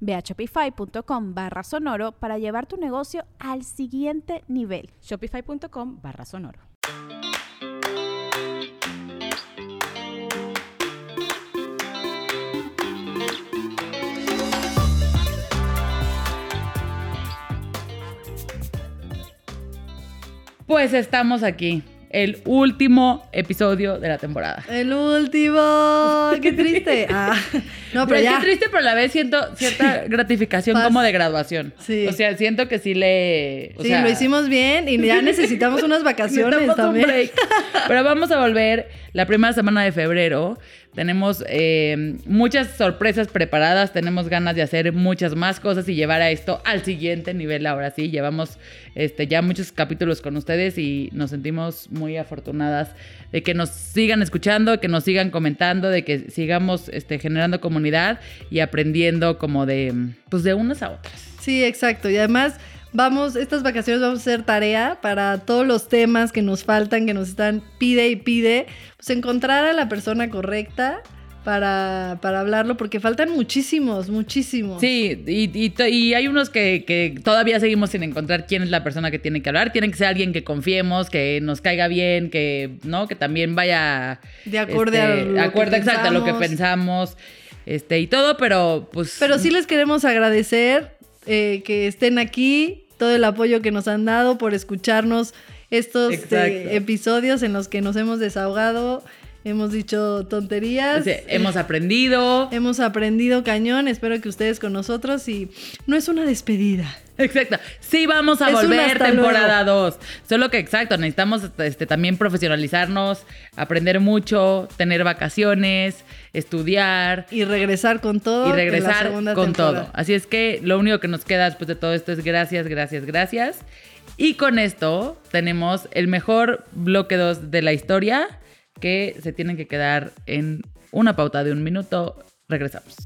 Ve a shopify.com barra sonoro para llevar tu negocio al siguiente nivel. Shopify.com barra sonoro. Pues estamos aquí el último episodio de la temporada. El último. Qué triste. Ah, no, pero, ya. Qué triste, pero a la vez siento cierta gratificación como de graduación. Sí. O sea, siento que sí le. sí, lo hicimos bien y ya necesitamos unas vacaciones también. Pero vamos a volver la primera semana de febrero. Tenemos eh, muchas sorpresas preparadas, tenemos ganas de hacer muchas más cosas y llevar a esto al siguiente nivel ahora sí. Llevamos este, ya muchos capítulos con ustedes y nos sentimos muy afortunadas de que nos sigan escuchando, de que nos sigan comentando, de que sigamos este, generando comunidad y aprendiendo como de, pues de unas a otras. Sí, exacto. Y además vamos, estas vacaciones vamos a hacer tarea para todos los temas que nos faltan, que nos están pide y pide, pues encontrar a la persona correcta. Para, para hablarlo, porque faltan muchísimos, muchísimos. Sí, y, y, hay unos que, que, todavía seguimos sin encontrar quién es la persona que tiene que hablar. Tiene que ser alguien que confiemos, que nos caiga bien, que, ¿no? Que también vaya... De acorde a este, lo que exacto, a lo que pensamos. Este, y todo, pero pues... Pero sí les queremos agradecer eh, que estén aquí, todo el apoyo que nos han dado por escucharnos estos eh, episodios en los que nos hemos desahogado. Hemos dicho tonterías. hemos aprendido. Hemos aprendido cañón. Espero que ustedes con nosotros y no es una despedida. Exacto. Sí vamos a volver temporada 2. Solo que exacto, necesitamos este, también profesionalizarnos, aprender mucho, tener vacaciones, estudiar. Y regresar con todo. Y regresar con todo. Así es que lo único que nos queda después de todo esto es gracias, gracias, gracias. Y con esto tenemos el mejor bloque 2 de la historia que se tienen que quedar en una pauta de un minuto. Regresamos.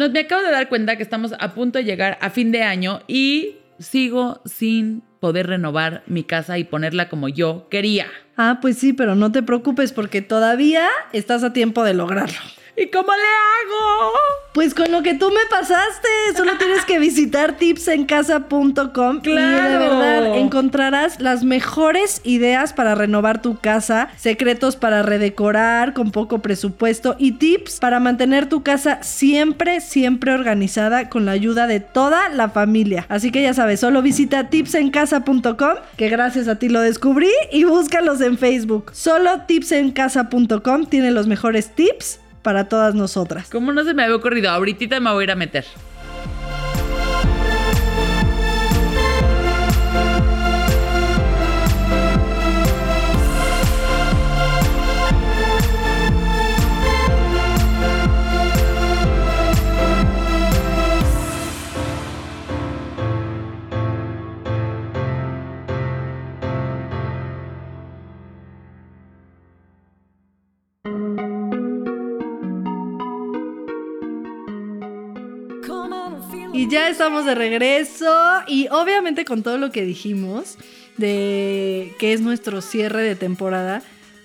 Nos, me acabo de dar cuenta que estamos a punto de llegar a fin de año y sigo sin poder renovar mi casa y ponerla como yo quería. Ah, pues sí, pero no te preocupes porque todavía estás a tiempo de lograrlo. ¿Y cómo le hago? Pues con lo que tú me pasaste, solo tienes que visitar tipsencasa.com claro. y de verdad encontrarás las mejores ideas para renovar tu casa, secretos para redecorar con poco presupuesto y tips para mantener tu casa siempre, siempre organizada con la ayuda de toda la familia. Así que ya sabes, solo visita tipsencasa.com, que gracias a ti lo descubrí, y búscalos en Facebook. Solo tipsencasa.com tiene los mejores tips para todas nosotras. ¿Cómo no se me había ocurrido? Ahorita me voy a ir a meter. Y ya estamos de regreso y obviamente con todo lo que dijimos de que es nuestro cierre de temporada,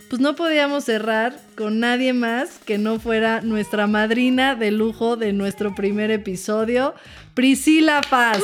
pues no podíamos cerrar con nadie más que no fuera nuestra madrina de lujo de nuestro primer episodio, Priscila Paz.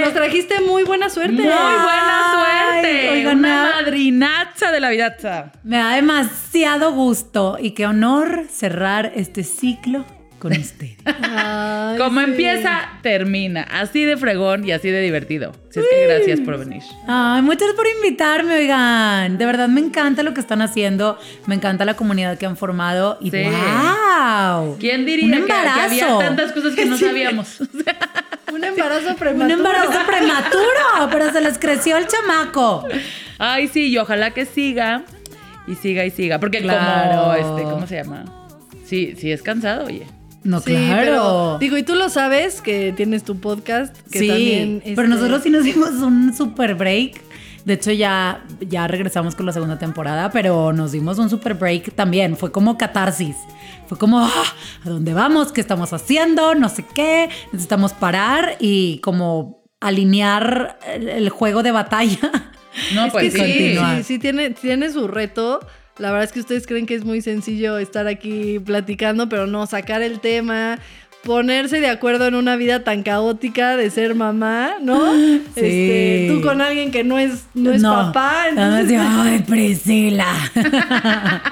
Nos trajiste muy buena suerte. Muy buena Ay, suerte. oigan, Una madrinaza de la vidaza. Me da demasiado gusto y qué honor cerrar este ciclo con ustedes. Ay, Como sí. empieza, termina. Así de fregón y así de divertido. Así es que gracias por venir. Ay, muchas por invitarme, oigan. De verdad me encanta lo que están haciendo. Me encanta la comunidad que han formado. Y Sí. wow. ¿Quién diría Un que, había tantas cosas que no sabíamos? Un embarazo Un prematuro. embarazo prematuro, pero se les creció el chamaco. Ay, sí, y ojalá que siga. Y siga y siga. Porque Claro. como, este, ¿cómo se llama? Sí, sí es cansado, oye. No, Sí, claro. pero digo, y tú lo sabes que tienes tu podcast, que sí, también pero este, nosotros sí nos dimos un super break. De hecho, ya, ya regresamos con la segunda temporada, pero nos dimos un super break también. Fue como catarsis. Fue como, "Ah, ¿a dónde vamos? ¿Qué estamos haciendo? No sé qué. Necesitamos parar y como alinear el, el juego de batalla. No, Es pues que sí, sí, sí tiene, tiene su reto. La verdad es que ustedes creen que es muy sencillo estar aquí platicando, pero no, sacar el tema, ponerse de acuerdo en una vida tan caótica de ser mamá, ¿no? Sí. Este, tú con alguien que no es, no es papá, Nada más entonces- de, Ay, Priscila.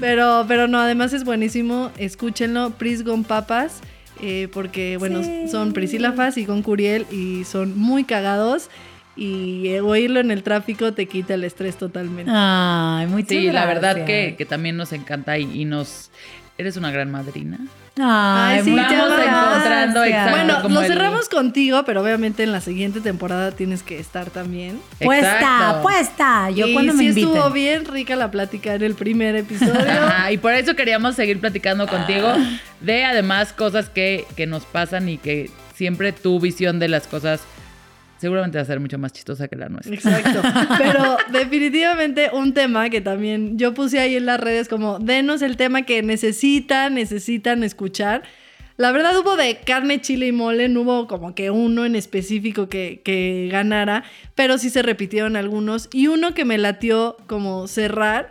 pero, pero no, además es buenísimo, escúchenlo, Pris Gon Papas, eh, porque bueno, son Priscila Faz y Gon Curiel y son muy cagados y oírlo en el tráfico te quita el estrés totalmente. Ay, muchas Sí, la verdad que, que también nos encanta y, y nos... Eres una gran madrina. Ay, Ay, sí, Vamos encontrando exacto Bueno, como lo el- cerramos contigo, pero obviamente en la siguiente temporada tienes que estar también. Puesta, Exacto. puesta. Yo y cuando me sí inviten. estuvo bien rica la plática en el primer episodio. Ajá, y por eso queríamos seguir platicando contigo de además cosas que, que nos pasan y que siempre tu visión de las cosas seguramente va a ser mucho más chistosa que la nuestra. Exacto. Pero definitivamente un tema que también yo puse ahí en las redes como denos el tema que necesitan, necesitan escuchar. La verdad hubo de carne, chile y mole, no hubo como que uno en específico que, que ganara, pero sí se repitieron algunos. Y uno que me latió como cerrar,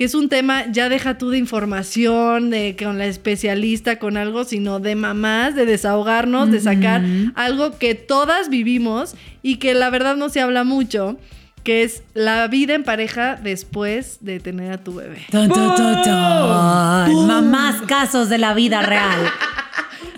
que es un tema, ya deja tú de información, de con la especialista, con algo, sino de mamás, de desahogarnos, de sacar algo que todas vivimos y que la verdad no se habla mucho, que es la vida en pareja después de tener a tu bebé. Tun. Mamás casos de la vida real.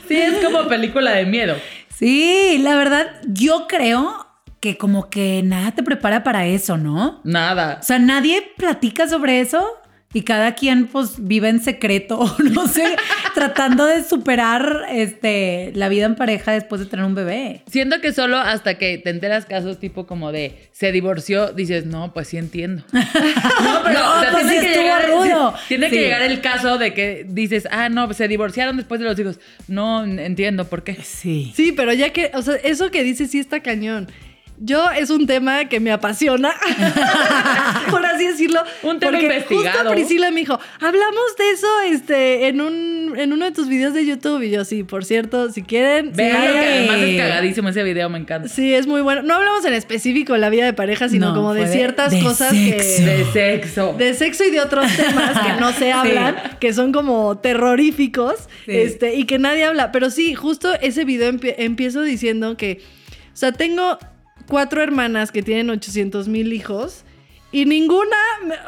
Sí, es como película de miedo. Sí, la verdad, yo creo que como que nada te prepara para eso, ¿no? Nada. O sea, nadie platica sobre eso y cada quien pues vive en secreto, o no sé, tratando de superar este, la vida en pareja después de tener un bebé. Siento que solo hasta que te enteras casos tipo como de se divorció, dices, no, pues sí entiendo. No, pero No, pues sí estuvo llegar, rudo. tiene que llegar el caso de que dices, ah, no, se divorciaron después de los hijos. No entiendo por qué. Sí. Sí, pero ya que, o sea, eso que dices sí está cañón. Yo es un tema que me apasiona, por así decirlo. Un tema porque investigado. Justo Priscila me dijo, hablamos de eso este, en, un, en uno de tus videos de YouTube. Y yo, sí, por cierto, si quieren. Vean, sí, que además es cagadísimo ese video, me encanta. Sí, es muy bueno. No hablamos en específico de la vida de pareja, sino No, como de ciertas de cosas sexo. que... De sexo. De sexo y de otros temas que no se hablan, que son como terroríficos, Sí. este, y que nadie habla. Pero sí, justo ese video empie- empiezo diciendo que, o sea, tengo cuatro hermanas que tienen 800 mil hijos. Y ninguna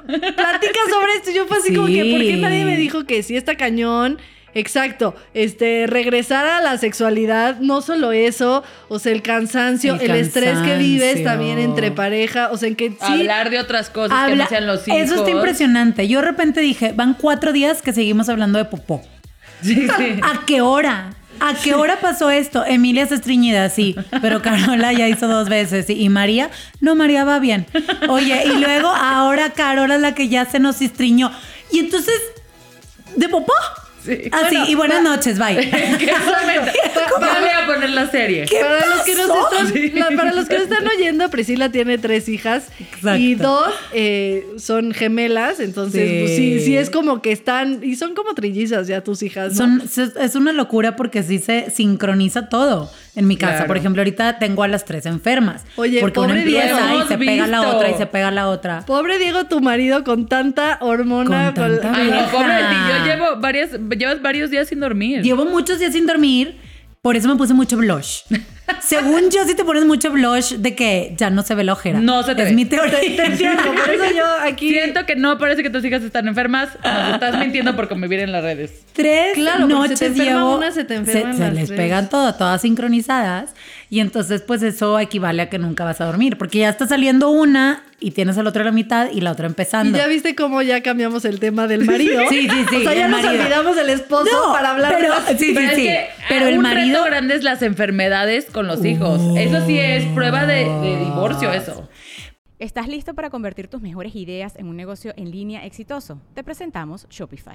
platica sobre esto. Yo fue así como que, ¿por qué nadie me dijo que sí está cañón? Exacto, este, regresar a la sexualidad, no solo eso, o sea, el cansancio, el, El estrés que vives también entre pareja, o sea, en que sí, Hablar de otras cosas que no sean los hijos. Eso está impresionante. Yo de repente dije, van cuatro días que seguimos hablando de popó. Sí, sí. ¿A qué hora? ¿A qué hora pasó esto? Emilia está estreñida, sí, pero Carola ya hizo dos veces. ¿Y María? No, María va bien. Oye, y luego ahora Carola es la que ya se nos estriñó. Y entonces, ¿de popó? Sí. Así, y buenas noches, bye. Vale a poner la serie. Para los, que nos están, la- para los que nos están oyendo, Priscila tiene tres hijas Exacto. y dos eh, son gemelas, entonces Sí. pues, sí. sí, es como que están y son como trillizas ya tus hijas. ¿no? Son, es una locura porque sí se sincroniza todo en mi casa. Claro. Por ejemplo, ahorita tengo a las tres enfermas. Oye, porque una pobre empieza Diego. y se pega la otra y se pega la otra. Pobre Diego, tu marido con tanta hormona. Con tanta Ay, no, Vieja. pobre de ti. Yo llevo varias, llevas varios días sin dormir. Llevo muchos días sin dormir, por eso me puse mucho blush. Según yo, si te pones mucho blush, de que ya no se ve la ojera. No se te es ve. mi Te, teoría. te entiendo, por eso yo aquí. Siento que no parece que tus hijas están enfermas. Nos estás mintiendo por convivir en las redes. Tres Claro, noches se te enferma llevo. una, se te enferman se las les tres. pegan todo, todas sincronizadas. Y entonces, pues eso equivale a que nunca vas a dormir. Porque ya está saliendo una y tienes al otro a la mitad y la otra Y empezando. ya viste cómo ya cambiamos el tema del marido. Sí, sí, sí, O sea, ya el nos olvidamos del esposo No, para hablar pero- de las- sí, pero es sí. que Pero el marido- reto grande es las enfermedades con los hijos. Eso sí es prueba de, de divorcio, eso. ¿Estás listo para convertir tus mejores ideas en un negocio en línea exitoso? Te presentamos Shopify.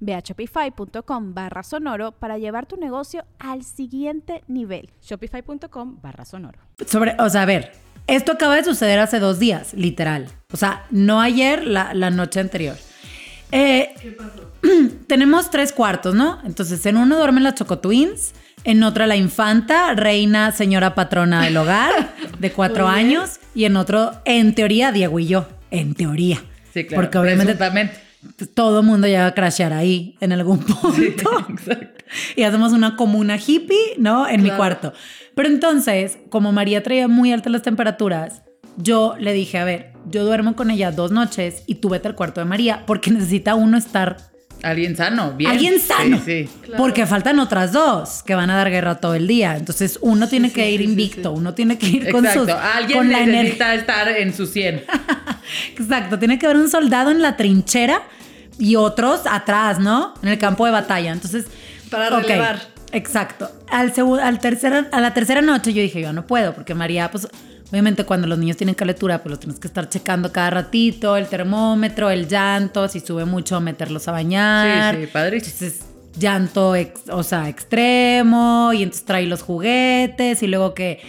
Ve a shopify.com barra sonoro para llevar tu negocio al siguiente nivel. Shopify.com barra sonoro. Sobre, o sea, a ver, esto acaba de suceder hace dos días, literal. O sea, no ayer, la, la noche anterior. Eh, tenemos tres cuartos, ¿no? Entonces, en uno duermen las Choco Twins, en otra la infanta, reina, señora patrona del hogar, de cuatro años, y en otro, en teoría, Diego y yo. En teoría. Sí, claro. Porque obviamente. Todo el mundo llega a crashear ahí en algún punto. Exacto. y hacemos una comuna hippie, ¿no? En mi cuarto. Pero entonces, como María traía muy altas las temperaturas, yo le dije, a ver, yo duermo con ella dos noches y tú vete al cuarto de María porque necesita uno estar Alguien sano, bien. alguien sano. Sí, sí. Porque faltan otras dos que van a dar guerra todo el día. Entonces, uno tiene que sí, ir invicto, sí. uno tiene que ir con Exacto. sus Alguien con la energía. necesita estar en su 100. Exacto, tiene que haber un soldado en la trinchera y otros atrás, ¿no? En el campo de batalla. Entonces, Para relevar. Exacto. Al al tercera, a la tercera noche yo dije, yo no puedo, porque María, pues, obviamente cuando los niños tienen calentura, pues los tienes que estar checando cada ratito, el termómetro, el llanto, si sube mucho, meterlos a bañar. Sí, sí, padrísimo. Entonces, llanto, ex- o sea, extremo, y entonces trae los juguetes, y luego que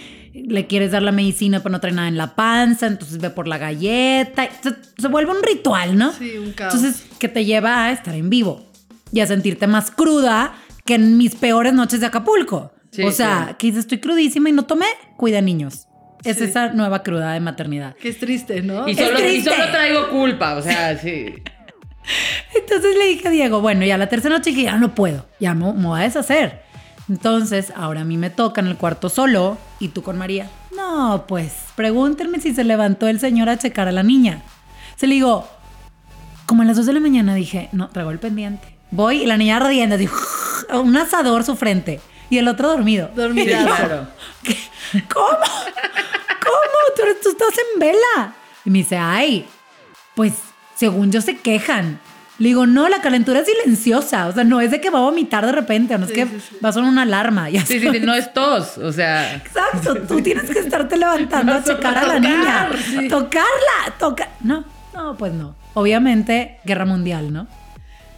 le quieres dar la medicina, pero no trae nada en la panza, entonces ve por la galleta. y Se, se vuelve un ritual, ¿no? Sí, un caos. Entonces, que te lleva a estar en vivo y a sentirte más cruda que en mis peores noches de Acapulco. Sí, o sea, claro. que dices, estoy crudísima y no tomé, cuida niños. Es Sí. esa nueva cruda de maternidad. Que es triste, ¿no? Y solo, y triste. solo traigo culpa, o sea, sí. Entonces le dije a Diego, bueno, ya la tercera noche dije, ya no puedo, ya me, me voy a deshacer. Entonces, ahora a mí me toca en el cuarto solo y tú con María. No, pues, pregúntenme si se levantó el señor a checar a la niña. Se le digo, como a las 2 de la mañana dije, no, traigo el pendiente. Voy y la niña ardiendo, así, un asador su frente y el otro dormido. Yo, Claro. ¿Cómo? ¿Cómo? Tú estás en vela. Y me dice, ay, pues según yo se quejan. Le digo, no, la calentura es silenciosa. O sea, no es de que va a vomitar de repente, no es Sí, que sí, sí. va a sonar una alarma. Ya Sí, sí, sí, no es tos, o sea. Exacto, tú tienes que estarte levantando a checar a la niña. Tocarla, tocar. No, no, pues no. Obviamente, guerra mundial, ¿no?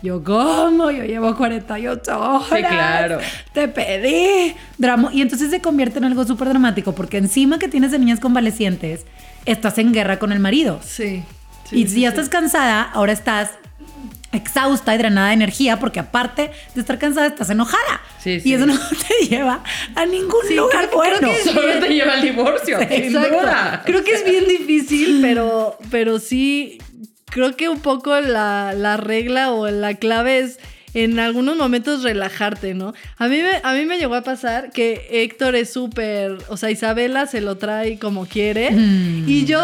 Yo, ¿cómo? Yo llevo 48 horas. Sí, claro. Te pedí. Drama. Y entonces se convierte en algo súper dramático, porque encima que tienes de niñas convalecientes, estás en guerra con el marido. Sí. sí, y sí, si ya estás cansada, ahora estás exhausta y drenada de energía, porque aparte de estar cansada, estás enojada. Sí, sí. Y eso no te lleva a ningún Sí, lugar creo bueno. creo que. Solo te lleva al divorcio, sin Exacto. duda. Creo que es bien difícil, pero, pero sí creo que un poco la, la regla o la clave es en algunos momentos relajarte, ¿no? A mí me, a mí me llegó a pasar que Héctor es súper, o sea, Isabela se lo trae como quiere Mm. y yo,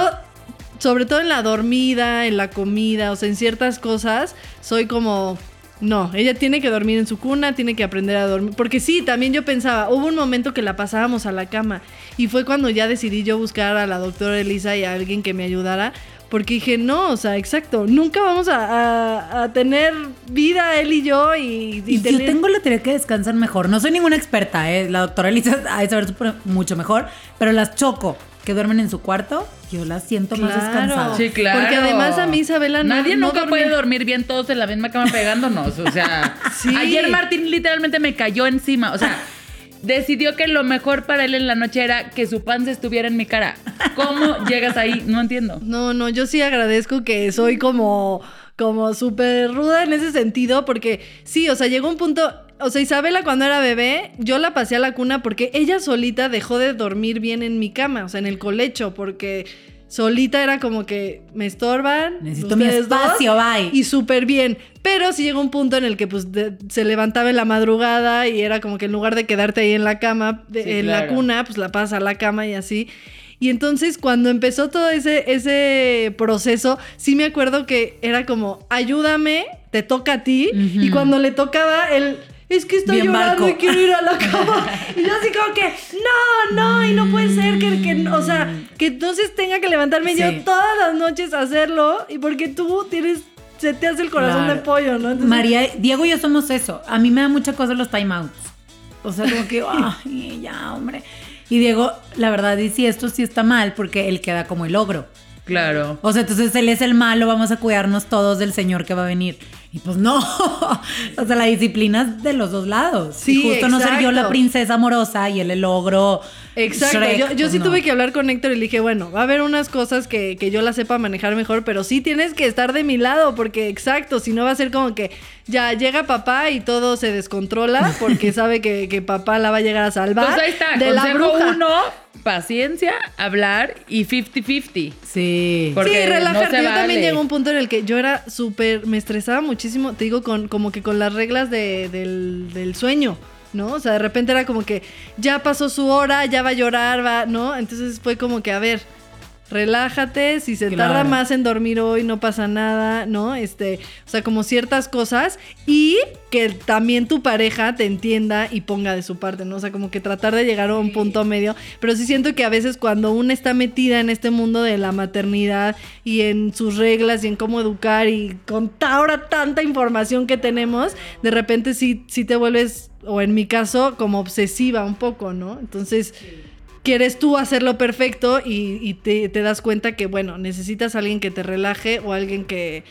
sobre todo en la dormida, en la comida, o sea, en ciertas cosas, soy como... No, ella tiene que dormir en su cuna, tiene que aprender a dormir. Porque sí, también yo pensaba, hubo un momento que la pasábamos a la cama y fue cuando ya decidí yo buscar a la doctora Elisa y a alguien que me ayudara. Porque dije, no, o sea, exacto, nunca vamos a, a- a tener vida él y yo y, y Y tener... yo tengo la teoría que descansan mejor. No soy ninguna experta, ¿eh? La doctora Elisa ha de saber mucho mejor. Pero las choco, que duermen en su cuarto, yo las siento más Claro. descansadas. Sí, claro. Porque además a mí, Isabela, no- Nadie nunca puede dormir bien todos en la misma cama pegándonos. O sea, Sí. ayer Martín literalmente me cayó encima. O sea, decidió que lo mejor para él en la noche era que su panza estuviera en mi cara. ¿Cómo llegas ahí? No entiendo. No, no, yo sí agradezco que soy como, como súper ruda en ese sentido, porque sí, o sea, llegó un punto, o sea, Isabela cuando era bebé, yo la pasé a la cuna porque ella solita dejó de dormir bien en mi cama, o sea, en el colecho, porque solita era como que me estorban. Necesito mi dos, espacio, bye. Y súper bien. Pero sí llegó un punto en el que pues de- se levantaba en la madrugada y era como que en lugar de quedarte ahí en la cama, de- Sí, en la cuna, pues la pasas a la cama y así. Y entonces cuando empezó todo ese, ese proceso, sí me acuerdo que era como, ayúdame, te toca a ti. Y cuando le tocaba, él, es que está Bien llorando barco. y quiero ir a la cama. y yo así como que, no, no, y no puede ser que, que- o sea, que entonces tenga que levantarme Sí. yo todas las noches a hacerlo. Y porque tú tienes, se te hace el corazón Claro. de pollo, ¿no? Entonces, María, Diego y yo somos eso. A mí me da mucha cosa los timeouts. O sea, como que, ay, ya, hombre. Y Diego, la verdad, dice esto sí está mal porque él queda como el ogro. Claro. O sea, entonces él es el malo, vamos a cuidarnos todos del señor que va a venir. Y pues no. o sea, la disciplina es de los dos lados. Sí, y justo no ser yo la exacto. princesa amorosa y él el ogro. Exacto, Shrek, yo, yo sí no. tuve que hablar con Héctor y le dije, bueno, va a haber unas cosas que, que yo las sepa manejar mejor, pero sí tienes que estar de mi lado, porque exacto, si no va a ser como que ya llega papá y todo se descontrola, porque sabe que, que papá la va a llegar a salvar Pues ahí está. de la bruja. uno, paciencia, hablar y 50-50. Sí. Porque sí, relajarte. no se yo también vale. llegó un punto en el que yo era súper, me estresaba muchísimo, te digo, con como que con las reglas de- del, del sueño, ¿no? O sea, de repente era como que ya pasó su hora, ya va a llorar, va, ¿no? Entonces fue como que, a ver, relájate, si se Claro. tarda más en dormir hoy no pasa nada, ¿no? Este, o sea, como ciertas cosas y que también tu pareja te entienda y ponga de su parte, ¿no? O sea, como que tratar de llegar a un punto medio, pero sí siento que a veces cuando una está metida en este mundo de la maternidad y en sus reglas y en cómo educar y con ahora tanta información que tenemos, de repente sí, sí te vuelves, o en mi caso, como obsesiva un poco, ¿no? Entonces quieres tú hacerlo perfecto y, y te, te das cuenta que, bueno, necesitas a alguien que te relaje o alguien que,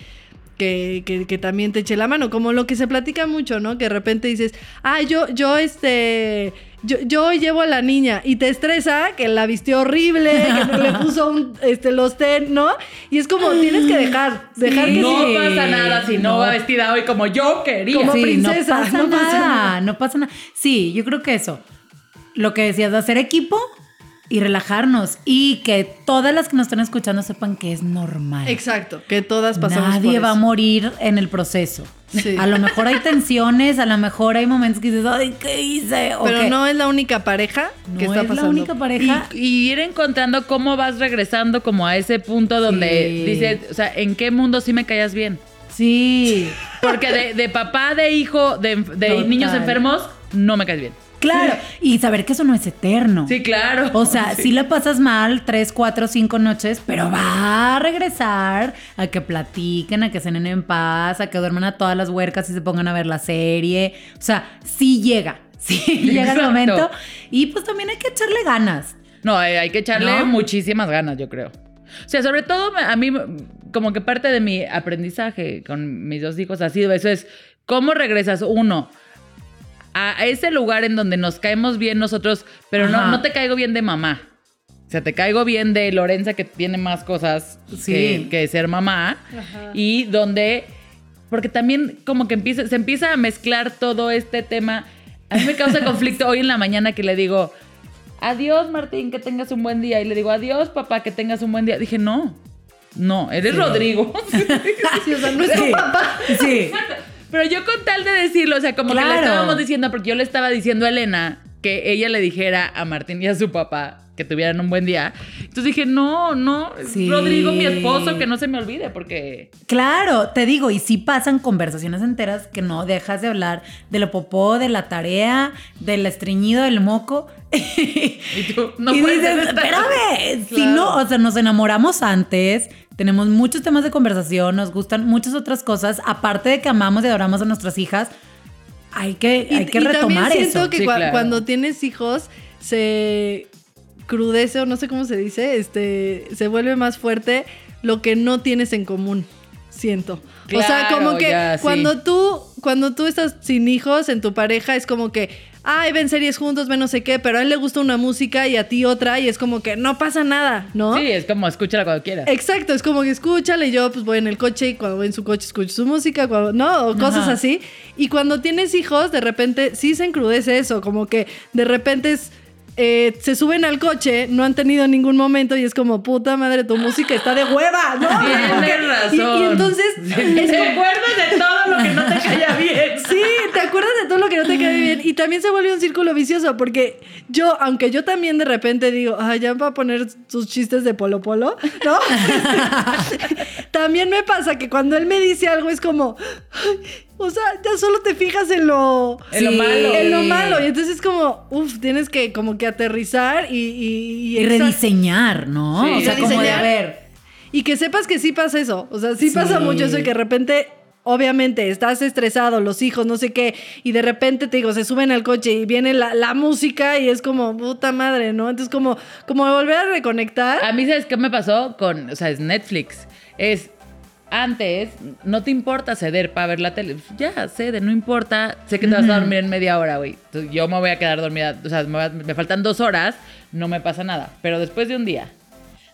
que, que- que también te eche la mano. Como lo que se platica mucho, ¿no? Que de repente dices, ah, yo, yo, este, yo, yo llevo a la niña y te estresa que la vistió horrible, que no le puso un, este, los ten, ¿no? Y es como, tienes que dejar, dejar que No sí. pasa nada si no, No. va vestida hoy como yo quería. Como sí, princesa, no pasa no pasa nada, nada. no pasa nada. Sí, yo creo que eso. Lo que decías de hacer equipo y relajarnos y que todas las que nos están escuchando sepan que es normal. Exacto, que todas pasamos Nadie por va a morir en el proceso. Sí. A lo mejor hay tensiones, a lo mejor hay momentos que dices, ay, ¿qué hice? O Pero no es la única pareja que No está es la única pareja. Y, y ir encontrando cómo vas regresando como a ese punto donde Sí. dices, o sea, ¿en qué mundo sí me callas bien? Sí. Porque de, de papá, de hijo, de, de niños enfermos, no me caes bien. Claro. Y saber que eso no es eterno. Sí, claro. O sea, Sí. sí. la pasas mal tres, cuatro, cinco noches, pero va a regresar a que platiquen, a que cenen en paz, a que duerman a todas las huercas y se pongan a ver la serie. O sea, sí llega, sí llega el momento. Y pues también hay que echarle ganas. No, hay que echarle ¿No? muchísimas ganas, yo creo. O sea, sobre todo a mí, como que parte de mi aprendizaje con mis dos hijos ha sido eso, es cómo regresas uno a ese lugar en donde nos caemos bien nosotros, pero no, Ajá. no te caigo bien de mamá. O sea, te caigo bien de Lorenza que tiene más cosas Sí. que, que ser mamá. Y donde, porque también como que empieza, se empieza a mezclar todo este tema. A mí me causa conflicto hoy en la mañana que le digo, adiós Martín, que tengas un buen día. Y le digo, adiós papá, que tengas un buen día. Dije, no. No, eres Sí. Rodrigo. Sí, o sea, no es tu papá. Sí. Pero yo con tal de decirlo, o sea, como que le estábamos diciendo, porque yo le estaba diciendo a Elena que ella le dijera a Martín y a su papá que tuvieran un buen día. Entonces dije, no, no, Sí. Rodrigo, mi esposo, que no se me olvide, porque... Claro, te digo, y sí pasan conversaciones enteras que no dejas de hablar de lo popó, de la tarea, del estreñido, del moco. Y tú, no y puedes dices, hacer nada". espérame, si no, o sea, nos enamoramos antes, tenemos muchos temas de conversación, nos gustan muchas otras cosas, aparte de que amamos y adoramos a nuestras hijas, hay que, hay que y retomar también siento eso. que Sí, cua- claro. cuando tienes hijos se crudece o no sé cómo se dice, este, se vuelve más fuerte lo que no tienes en común. Siento. o sea, como que ya, sí. cuando tú cuando tú estás sin hijos en tu pareja es como que ay, ven series juntos, ven no sé qué, pero a él le gusta una música y a ti otra y es como que no pasa nada, ¿no? Sí, es como escúchala cuando quieras. Exacto, es como que escúchale, y yo pues voy en el coche y cuando voy en su coche escucho su música, cuando, no, o cosas Ajá. así. Y cuando tienes hijos, de repente sí se encrudece eso, como que de repente es, eh, se suben al coche, no han tenido ningún momento y es como, puta madre, tu música está de hueva, ¿no? Tienes razón. Y, y entonces, es ¿Te acuerdas de todo lo que no te caía bien? Sí, te acuerdas de todo lo que no te cae bien. Y también se vuelve un círculo vicioso, porque yo, aunque yo también de repente digo, ay, ya va a poner sus chistes de polo polo, ¿no? también me pasa que cuando él me dice algo es como, "Ay, o sea, ya solo te fijas en lo. En lo malo. En lo malo. Y entonces es como, uff, tienes que como que aterrizar y. Y, rediseñar, ¿no? Sí. o sea, como de a ver. y que sepas que sí pasa eso. O sea, sí, Sí. pasa mucho eso y que de repente, obviamente, estás estresado, los hijos, no sé qué, y de repente te digo, se suben al coche y viene la, la música y es como, puta madre, ¿no? Entonces, como, como volver a reconectar. A mí, ¿sabes qué me pasó con, o sea, es Netflix? Es, antes, no te importa ceder para ver la tele. Ya, cede, no importa. Sé que te vas a dormir en media hora, güey. Yo me voy a quedar dormida, o sea, me, me faltan dos horas, no me pasa nada. Pero después de un día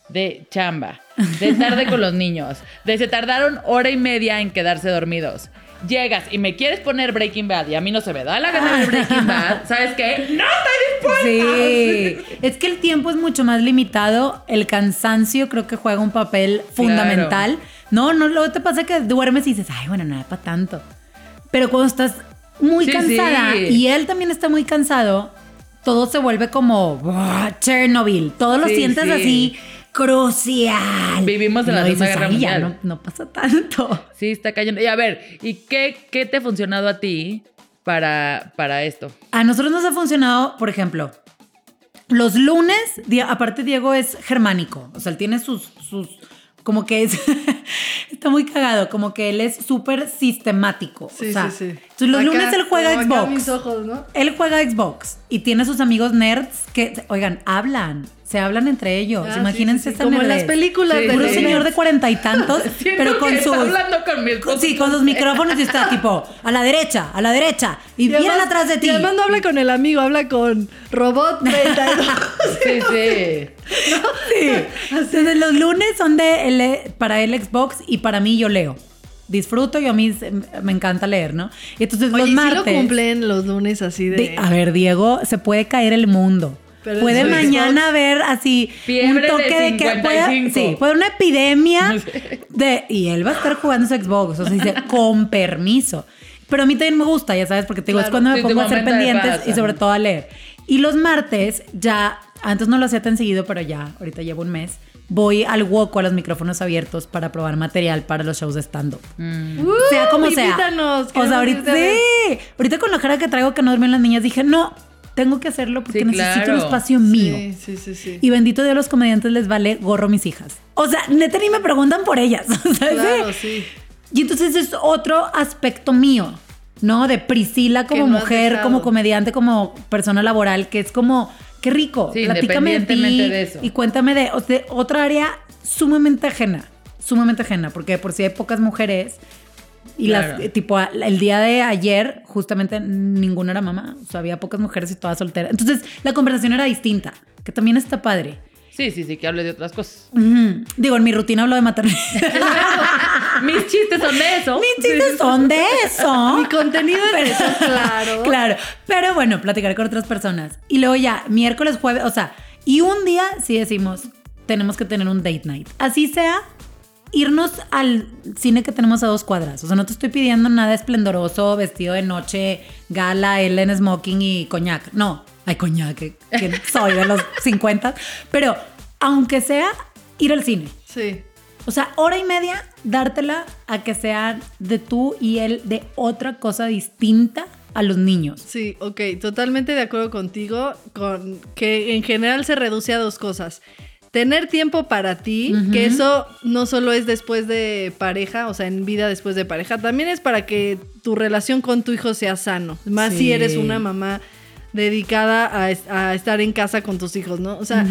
de chamba, de tarde con los niños, de se tardaron hora y media en quedarse dormidos. Llegas y me quieres poner Breaking Bad y a mí no se me da la gana de Breaking Bad, ¿sabes qué? ¡No estoy dispuesta! Sí, es que el tiempo es mucho más limitado, el cansancio creo que juega un papel fundamental. No, no, luego te pasa que duermes y dices, ay, bueno, nada para tanto. Pero cuando estás muy Sí, cansada sí. y él también está muy cansado, todo se vuelve como. Chernobyl. Todo lo Sí, sientes sí. así crucial. Vivimos en la Segunda dices, Guerra "Ay, ya Mundial". no, no pasa tanto. Sí, está cayendo. Y a ver, ¿y qué, qué te ha funcionado a ti para, para esto? A nosotros nos ha funcionado, por ejemplo, los lunes, aparte Diego es germánico, o sea, él tiene sus, sus como que es, está muy cagado, como que él es súper sistemático. Sí, o sea, sí, sí. Entonces los Acá, lunes él juega Xbox. mis ojos, ¿no? Él juega Xbox y tiene sus amigos nerds que, oigan, hablan, se hablan entre ellos. Ah, sí, Imagínense sí, sí. esta Como en las películas Sí. de Puro señor de cuarenta y tantos, pero con que sus... está hablando con. Sí, con sus micrófonos y está tipo, a la derecha, a la derecha, y, además- vienen atrás de ti. Y además no habla con el amigo, habla con Robot 32. Sí, sí. Entonces los lunes son de para él Xbox y para mí yo leo. Disfruto y a mí me encanta leer, ¿no? Y entonces Oye, los ¿y sí martes. lo cumplen los lunes así de... de- a ver, Diego, se puede caer el mundo. Pero puede mañana ver así un de toque de, que puede, 55. sí, puede una epidemia de y él va a estar jugando su Xbox, o sea, dice con permiso. Pero a mí también me gusta, ya sabes, porque te digo, es Claro, cuando me pongo a hacer de pendientes y sobre todo a leer. Y los martes ya, antes no lo hacía tan seguido, pero ya, ahorita llevo un mes, voy al Woco a los micrófonos abiertos para probar material para los shows de stand-up. Mm. Uh, sea como sea. O sea, ahorita sí. Ahorita con la cara que traigo que no duermen las niñas, dije, no, tengo que hacerlo porque Sí, necesito claro. un espacio mío. Sí, sí, sí, sí. Y bendito Dios, los comediantes les vale gorro mis hijas. O sea, neta ni me preguntan por ellas. Claro, sí. Y entonces es otro aspecto mío, ¿no? De Priscila como no mujer, como comediante, como persona laboral, que es como, qué rico. Sí, Platícame de ti de eso. y cuéntame de, otra área sumamente ajena, sumamente ajena, porque por si hay pocas mujeres. Y Claro. las, tipo, el día de ayer, justamente ninguna era mamá. O sea, había pocas mujeres y todas solteras. Entonces, la conversación era distinta, que también está padre. Sí, sí, sí, que hable de otras cosas. Digo, en mi rutina hablo de maternidad. Mis chistes son de eso. Mis chistes son de eso. Mi contenido es de eso, claro. Claro. Pero bueno, platicar con otras personas. Y luego ya, miércoles, jueves, o sea, y un día sí decimos, tenemos que tener un date night. Así sea irnos al cine que tenemos a dos cuadras. O sea, no te estoy pidiendo nada esplendoroso, vestido de noche, gala, Ellen smoking y coñac. No, hay coñac, que, que soy de los 50. Pero aunque sea ir al cine. Sí. O sea, hora y media, dártela a que sean de tú y él de otra cosa distinta a los niños. Sí, ok, totalmente de acuerdo contigo, con que en general se reduce a dos cosas. Tener tiempo para ti, que eso no solo es después de pareja, o sea, en vida después de pareja, también es para que tu relación con tu hijo sea sano, más si eres una mamá dedicada a, es- a estar en casa con tus hijos, ¿no? O sea,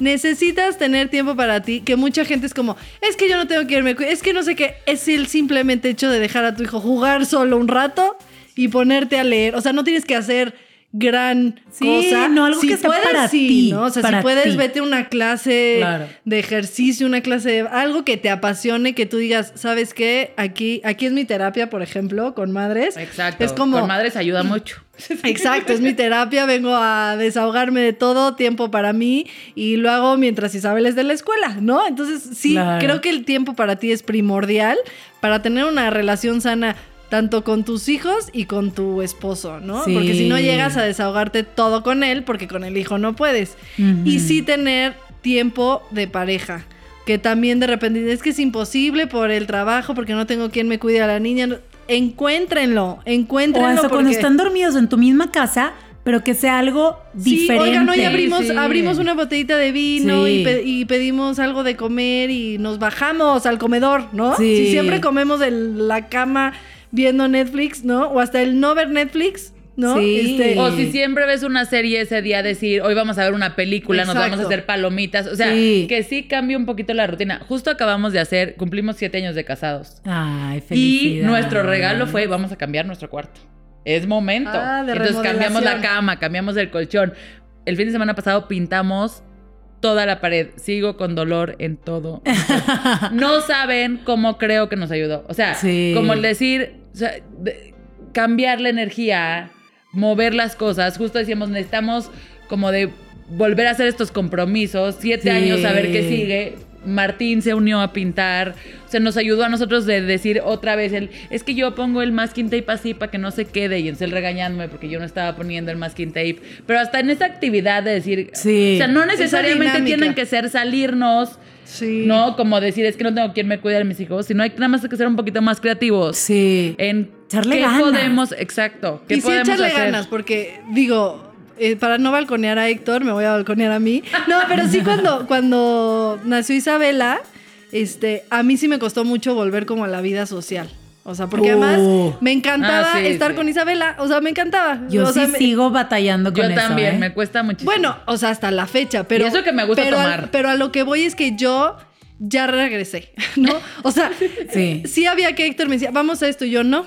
necesitas tener tiempo para ti, que mucha gente es como, es que yo no tengo que irme, es que no sé qué, es el simplemente hecho de dejar a tu hijo jugar solo un rato y ponerte a leer, o sea, no tienes que hacer gran Sí, cosa. no, algo si que puedes, para sí, ti, ¿no? O sea, para si puedes, ti. vete a una clase Claro. de ejercicio, una clase de algo que te apasione, que tú digas, ¿sabes qué? Aquí, aquí es mi terapia, por ejemplo, con madres. Exacto. Es como, Con madres ayuda mucho. Exacto, es mi terapia, vengo a desahogarme de todo, tiempo para mí y lo hago mientras Isabel es de la escuela, ¿no? Entonces, sí, Claro. creo que el tiempo para ti es primordial para tener una relación sana tanto con tus hijos y con tu esposo, ¿no? Sí. Porque si no llegas a desahogarte todo con él, porque con el hijo no puedes. Y sí tener tiempo de pareja. Que también de repente es que es imposible por el trabajo, porque no tengo quien me cuide a la niña. Encuéntrenlo, O encuéntrenlo. hasta cuando están dormidos en tu misma casa, pero que sea algo Sí, diferente. oigan, hoy abrimos, Sí. abrimos una botellita de vino Sí. y, pe- y pedimos algo de comer y nos bajamos al comedor, ¿no? Sí. Si siempre comemos en la cama viendo Netflix, ¿no? O hasta el no ver Netflix, ¿no? Sí. Este, O si siempre ves una serie ese día, decir, hoy vamos a ver una película, nos vamos a hacer palomitas. O sea, Sí. que sí cambie un poquito la rutina. Justo acabamos de hacer, cumplimos siete años de casados. Ay, Y felicidades. nuestro regalo fue, vamos a cambiar nuestro cuarto. Es momento. Ah, de Entonces cambiamos la cama, cambiamos el colchón. El fin de semana pasado pintamos toda la pared. Sigo con dolor en todo. no saben cómo creo que nos ayudó. O sea, Sí. como el decir, o sea, de- cambiar la energía, mover las cosas. Justo decíamos, necesitamos como de volver a hacer estos compromisos. Siete Sí. años a ver qué sigue. Martín se unió a pintar. O sea, nos ayudó a nosotros de decir otra vez el, es que yo pongo el masking tape así para que no se quede y entonces regañándome porque yo no estaba poniendo el masking tape. Pero hasta en esa actividad de decir, Sí. o sea, no Esa necesariamente tienen que ser salirnos, sí. ¿no? Como decir, es que no tengo quien me cuide de mis hijos, sino hay nada más que ser un poquito más creativos. Sí. En Echarle qué ganas. podemos, exacto, qué Y sí podemos echarle hacer. ganas, porque digo, eh, para no balconear a Héctor, me voy a balconear a mí. No, pero sí cuando, cuando nació Isabela, este, a mí sí me costó mucho volver como a la vida social. O sea, porque Uh. además me encantaba Ah, sí, estar sí. con Isabela. O sea, me encantaba. Yo o sea, sí me- sigo batallando con Yo eso. también, ¿eh? me cuesta muchísimo. Bueno, o sea, hasta la fecha, pero. Y eso que me gusta pero a- tomar. pero a lo que voy es que yo ya regresé, ¿no? O sea, Sí. sí había que Héctor me decía, vamos a esto, y yo no.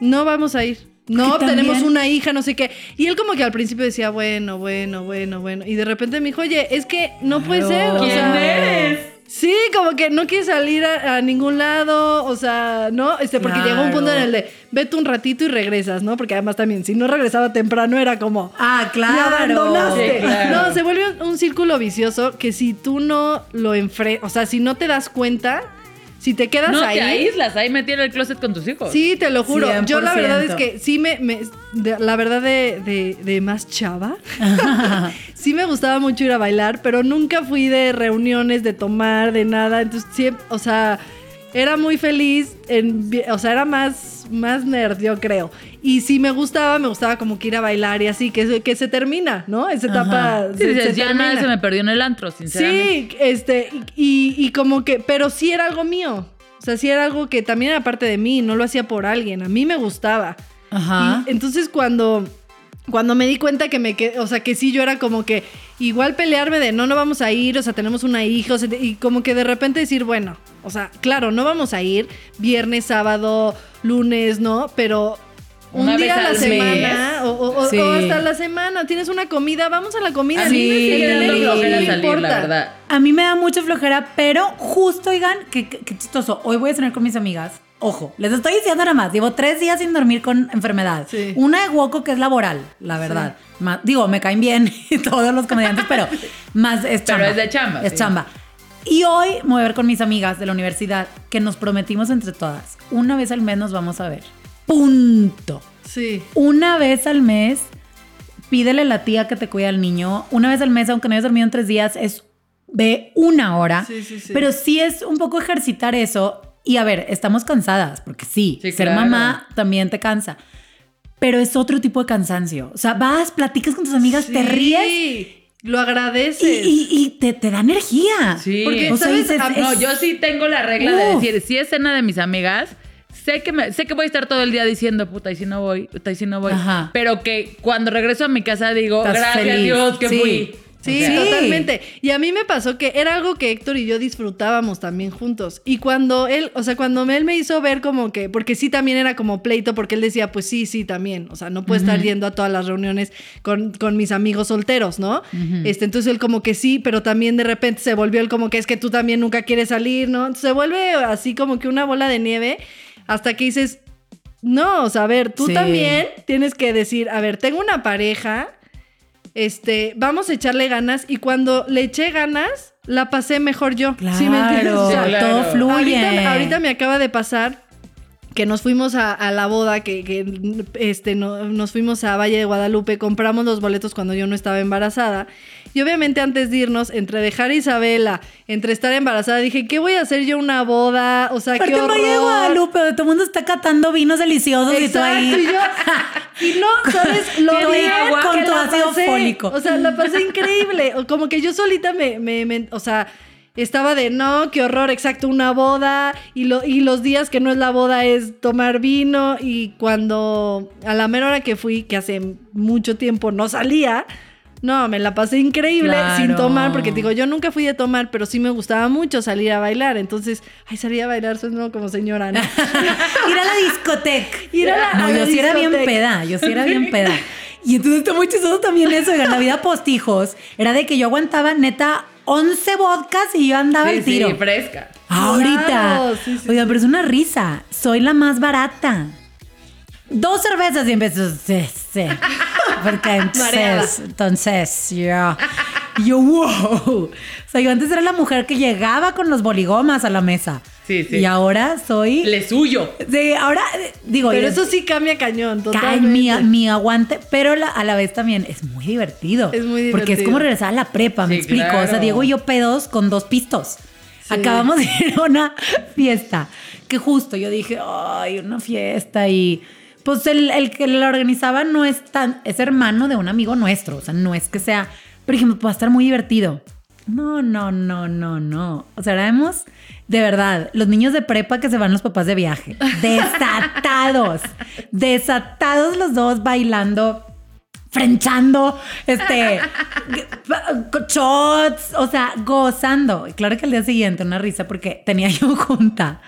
No vamos a ir. No, tenemos también- una hija, no sé qué. Y él como que al principio decía, bueno, bueno, bueno, bueno. Y de repente me dijo, oye, es que no puede ser. O ¿Quién sea, eres? Sí, como que no quiere salir a, a ningún lado, o sea, ¿no? Este, porque Claro. llegó un punto en el de vete un ratito y regresas, ¿no? Porque además también, si no regresaba temprano era como, Ah, claro. me abandonaste. Sí, claro. No, se vuelve un, un círculo vicioso que si tú no lo enfrentas, o sea, si no te das cuenta, si te quedas No ahí. te aíslas, ahí metí en el closet con tus hijos. Sí, te lo juro. Yo la 100%. verdad es que sí me... me- de- la verdad de, de- de más chava, sí me gustaba mucho ir a bailar, pero nunca fui de reuniones, de tomar, de nada. Entonces, siempre, o sea, era muy feliz, en, o sea, era más, más nerd, yo creo. Y si me gustaba, me gustaba como que ir a bailar y así, que, que se termina, ¿no? Esa etapa Sí, se- dices, se ya termina. nada se me perdió en el antro, sinceramente. Sí, este, y, y como que, pero sí era algo mío. O sea, sí era algo que también era parte de mí, no lo hacía por alguien, a mí me gustaba. Ajá. Y entonces cuando, cuando me di cuenta que me quedé, o sea, que sí, yo era como que igual pelearme de no, no vamos a ir, o sea, tenemos una hija, o sea, y como que de repente decir, bueno, o sea, claro, no vamos a ir viernes, sábado, lunes, ¿no? Pero un Una día a la semana o, o- o- Sí. o hasta la semana, tienes una comida, vamos a la comida. A mí me Sí, la verdad. A mí me da mucha flojera, pero justo, oigan, qué- qué chistoso. Hoy voy a cenar con mis amigas. Ojo, les estoy diciendo nada más. Llevo tres días sin dormir con enfermedad. Sí. Una de hueco que es laboral, la verdad. Ma- digo, me caen bien todos los comediantes, pero más es Pero chamba. es de chamba, Es sí. chamba. Y hoy me voy a ver con mis amigas de la universidad que nos prometimos entre todas. Una vez al mes nos vamos a ver. Punto. Sí. Una vez al mes, pídele a la tía que te cuida al niño. Una vez al mes, aunque no hayas dormido en tres días, es ve una hora. Sí, sí, sí. Pero sí es un poco ejercitar eso. Y a ver, estamos cansadas, porque sí, Sí, ser claro. mamá también te cansa. Pero es otro tipo de cansancio. O sea, vas, platicas con tus amigas, te Sí, ríes Lo agradeces. y- y te, te da energía. Sí. Porque, O ¿sabes? dices, A- es- No, yo sí tengo la regla de decir, si es cena de mis amigas, sé que, me- sé que voy a estar todo el día diciendo, puta, y si no voy, puta, y si no voy. Ajá. Pero que cuando regreso a mi casa digo, Estás gracias feliz. Dios que Sí. fui. Sí, O sea, totalmente. Y a mí me pasó que era algo que Héctor y yo disfrutábamos también juntos. Y cuando él, o sea, cuando él me hizo ver como que, porque sí también era como pleito, porque él decía, pues sí, sí, también. O sea, no puedo estar yendo a todas las reuniones con, con mis amigos solteros, ¿no? este, entonces él como que sí, pero también de repente se volvió él como que es que tú también nunca quieres salir, ¿no? Entonces, se vuelve así como que una bola de nieve hasta que dices, no, o sea, a ver, tú Sí. también tienes que decir, a ver, tengo una pareja, este, vamos a echarle ganas y cuando le eché ganas, la pasé mejor yo. Claro, ¿Sí me entiendes? O sea, claro. todo fluye. Ahorita, ahorita me acaba de pasar que nos fuimos a, a la boda, que, que, este, no- nos fuimos a Valle de Guadalupe, compramos los boletos cuando yo no estaba embarazada. Y obviamente antes de irnos, entre dejar a Isabela, entre estar embarazada, dije, ¿qué voy a hacer yo una boda? O sea, qué horror. Valle de Guadalupe, todo el mundo está catando vinos deliciosos y tú Exacto, ahí. y yo, y no, ¿sabes? Lo bien con tu ácido pasé. fólico. O sea, la pasé increíble. Como que yo solita me, me- me- o sea, estaba de no, qué horror, exacto, una boda. Y, lo, y los días que no es la boda es tomar vino. Y cuando, a la mera hora que fui, que hace mucho tiempo no salía. No, me la pasé increíble Claro. sin tomar, porque te digo, yo nunca fui de tomar, pero sí me gustaba mucho salir a bailar. Entonces, ay, salir a bailar suena como señora, ¿no? Ir a la discoteca. Ir a la- no, a la yo sí era bien peda, yo sí era bien peda. Y entonces está muy chistoso también eso, en la vida postijos, era de que yo aguantaba neta 11 vodkas y yo andaba Sí, al tiro. sí, fresca. Ahorita. Claro, sí, sí, Oigan, pero es una risa. Soy la más barata. Dos cervezas y empiezo. Sí, sí. Porque entonces, entonces, yo. Yo, wow. O sea, yo antes era la mujer que llegaba con los boligomas a la mesa. Sí, sí. Y ahora soy. Le suyo. Sí, ahora digo. Pero yo- eso sí cambia cañón, cae totalmente. mi, mi aguante, pero la- a la vez también es muy divertido. Es muy Porque es divertido. como regresar a la prepa, me Sí, explico. O sea. Diego y yo pedos con dos pistos. Sí. Acabamos de ir a una fiesta que justo yo dije, ay, una fiesta y pues el, el que la organizaba no es tan, es hermano de un amigo nuestro, o sea, no es que sea, pero dijimos, va a estar muy divertido. No, no, no, no, no. O sea, éramos de verdad los niños de prepa que se van los papás de viaje. Desatados. desatados los dos bailando frenchando, este, shots, o sea, gozando. Y claro que al día siguiente una risa porque tenía yo junta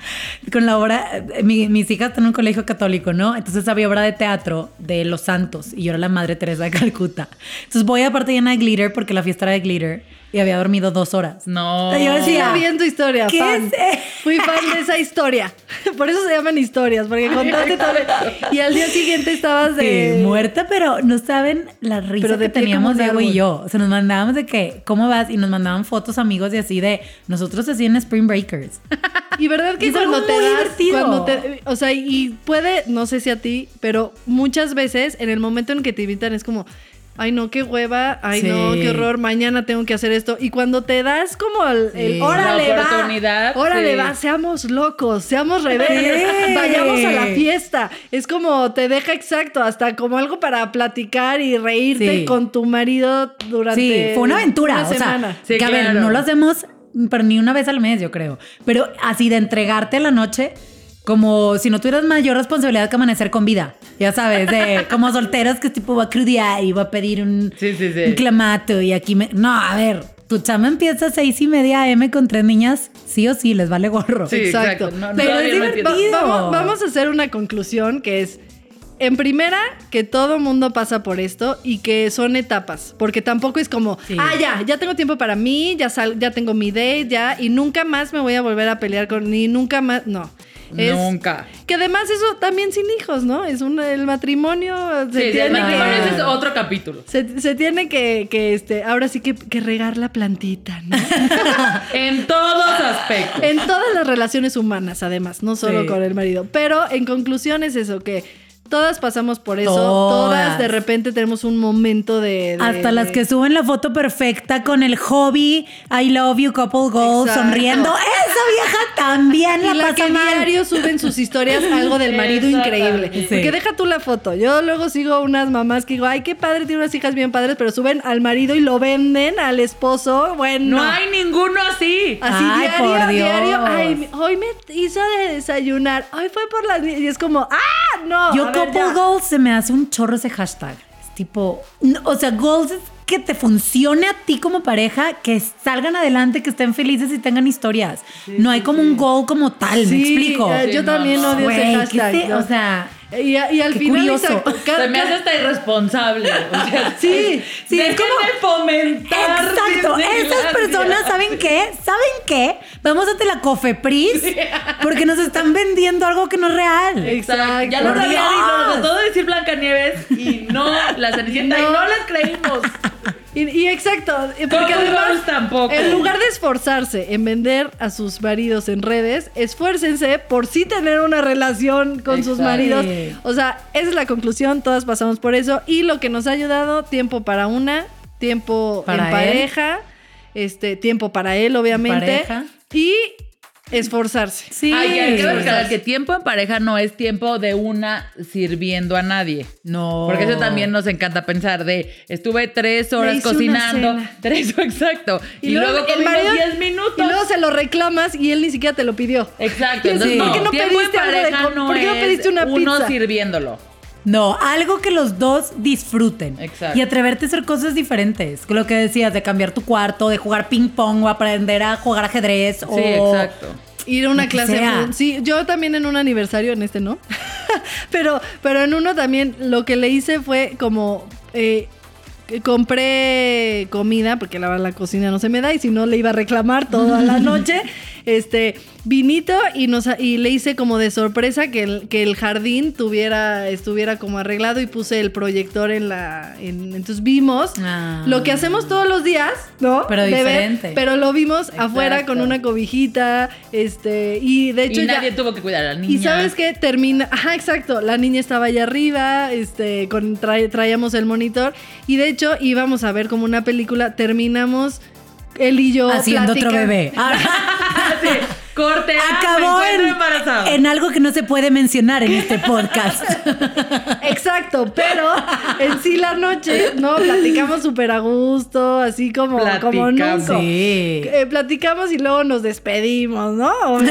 con la obra, eh, mi- mis hijas están en un colegio católico, ¿no? Entonces había obra de teatro de Los Santos y yo era la Madre Teresa de Calcuta. Entonces voy aparte llena de glitter porque la fiesta era de glitter y había dormido dos horas. No. Yo decía, bien tu historia, ¿Qué fan. es? Fui fan de esa historia. Por eso se llaman historias, porque contaste todo. Y al día siguiente estabas de... Sí, muerta, pero no saben la risa Pero de que teníamos Diego y yo. O sea, nos mandábamos de que, ¿cómo vas? Y nos mandaban fotos amigos y así de nosotros así en Spring Breakers. Y verdad Y que es algo cuando te muy das, divertido. cuando te, o sea, y puede, no sé si a ti, pero muchas veces en el momento en que te invitan es como, ay no, qué hueva, ay Sí. no, qué horror, mañana tengo que hacer esto. Y cuando te das como el, el Sí. órale La va, oportunidad, órale sí. va, seamos locos, seamos rebeldes, Sí. vayamos a la fiesta. Es como te deja exacto, hasta como algo para platicar y reírte Sí. con tu marido durante Sí, fue una aventura. una o sea, semana. Sí, que a ver, no lo hacemos pero ni una vez al mes, yo creo. Pero así de entregarte a la noche, como si no tuvieras mayor responsabilidad que amanecer con vida. Ya sabes, de como solteras que tipo va a crudear y va a pedir un, Sí, sí, sí. un clamato y aquí me. No, a ver. Tu chama empieza a seis y media AM con tres niñas, sí o sí, les vale gorro. Sí, Exacto. exacto. No, no, Pero es va- vamos, vamos a hacer una conclusión que es En primera, que todo mundo pasa por esto y que son etapas, porque tampoco es como, Sí. ah, ya, ya tengo tiempo para mí, ya, sal- ya tengo mi date, ya, y nunca más me voy a volver a pelear con, ni nunca más, no. Es- Nunca. Que además eso también sin hijos, ¿no? Es un, el matrimonio se Sí, tiene el matrimonio que... es otro capítulo. Se, se tiene que, que, este, ahora sí que, que regar la plantita, ¿no? En todos aspectos. en todas las relaciones humanas, además, no solo Sí. con el marido. Pero en conclusión es eso, que todas pasamos por eso, Todas. todas, de repente tenemos un momento de... de- Hasta las que suben la foto perfecta con el hobby I love you couple goals Exacto. sonriendo. Esa vieja también Y la, la pasa que mal. diario suben sus historias algo del marido increíble. Sí. Porque deja tú la foto. Yo luego sigo unas mamás que digo, ay, qué padre, tiene unas hijas bien padres, pero suben al marido y lo venden al esposo. Bueno. No hay ninguno así. Así Ay, diario, por Dios. diario. Ay, hoy me hizo de desayunar. Hoy fue por las... Y es como, ¡ah! No. Yo couple ya. goals se me hace un chorro ese hashtag. Es tipo, no, o sea, goals es que te funcione a ti como pareja, que salgan adelante, que estén felices y tengan historias. no hay como un goal como tal, me explico. eh, yo Sí, también no, odio ese Güey, ¿qué hashtag. o sea, Y, a- y al qué final, curioso. Se me hace hasta irresponsable. O sea, Sí, sí, es como- fomentar. Exacto, esas desgracia. personas, ¿saben qué? ¿Saben qué? Vamos a la Cofepris porque nos están vendiendo algo que no es real. Exacto. Ya lo y Dios. nos trató de decir Blancanieves y no, la Cenicienta y no las creímos. Y, y exacto, eh, porque además, tampoco. en lugar de esforzarse en vender a sus maridos en redes, esfuércense por sí tener una relación con sus maridos. O sea, esa es la conclusión, todas pasamos por eso. Y lo que nos ha ayudado, tiempo para una, tiempo Para en él. pareja, este, tiempo para él, obviamente. Pareja. Y esforzarse. Sí. Ay, hay que recalcar que tiempo en pareja no es tiempo de una sirviendo a nadie. No. Porque eso también nos encanta pensar de estuve tres horas cocinando. Tres, exacto. Y, luego, comimos marido- 10 minutos. Y luego se lo reclamas y él ni siquiera te lo pidió. Exacto. Entonces, ¿por qué no tiempo pediste en algo de pareja no por qué no es pediste una uno pizza? sirviéndolo. No, algo que los dos disfruten. Exacto. Y atreverte a hacer cosas diferentes. Lo que decías, de cambiar tu cuarto, de jugar ping pong o aprender a jugar ajedrez. Sí, o... exacto. Ir a una clase sea. Sí, yo también en un aniversario, en este no. pero, pero en uno también lo que le hice fue como. eh, compré comida, porque la, la cocina no se me da, y si no le iba a reclamar toda la noche. Este, vinito y nos y le hice como de sorpresa que el, que el jardín tuviera, estuviera como arreglado y puse el proyector en la. en- entonces vimos Ah. lo que hacemos todos los días, ¿no? Pero ver, diferente. pero lo vimos afuera con una cobijita, este, y de hecho y ya- nadie tuvo que cuidar a la niña. y sabes qué termina, ajá, exacto, la niña estaba allá arriba, este, con traíamos el monitor y de hecho íbamos a ver como una película, terminamos él y yo Haciendo otro bebé. Ah, Sí, Corte. ah, Acabó en, embarazada. en algo que no se puede mencionar en este podcast. Exacto, pero en sí la noche, no, platicamos súper a gusto, así como, como nunca. Sí. Eh, platicamos y luego nos despedimos, ¿no?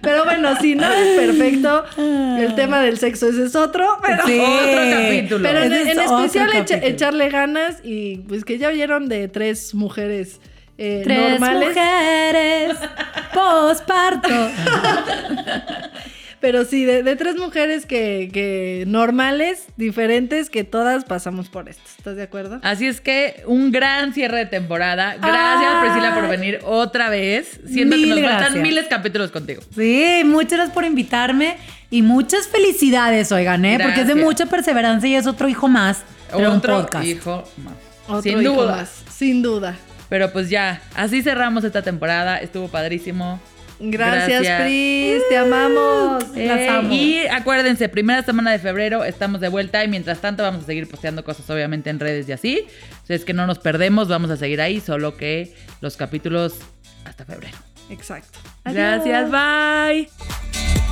Pero bueno, si no es perfecto, el tema del sexo ese es otro, pero... Sí. Otro capítulo. Pero en, es especial echa- echarle ganas y pues que ya vieron de tres mujeres eh, Tres normales. mujeres posparto. Pero sí, de, de tres mujeres que, que normales, diferentes, que todas pasamos por esto. ¿Estás de acuerdo? Así es que un gran cierre de temporada. Gracias, Ay. Priscila, por venir otra vez. Siento que Mil nos faltan gracias. miles capítulos contigo. Sí, muchas gracias por invitarme y muchas felicidades, oigan, ¿eh? Porque es de mucha perseverancia y es otro hijo más un Otro podcast. hijo más. Otro Sin hijo duda. más, sin duda. Pero pues ya, así cerramos esta temporada. Estuvo padrísimo. Gracias, Gracias. Pris, te amamos. Las Eh, amo. Y acuérdense, primera semana de febrero estamos de vuelta y mientras tanto vamos a seguir posteando cosas obviamente en redes y así. Si es que no nos perdemos, vamos a seguir ahí, solo que los capítulos hasta febrero. Exacto. Gracias, bye.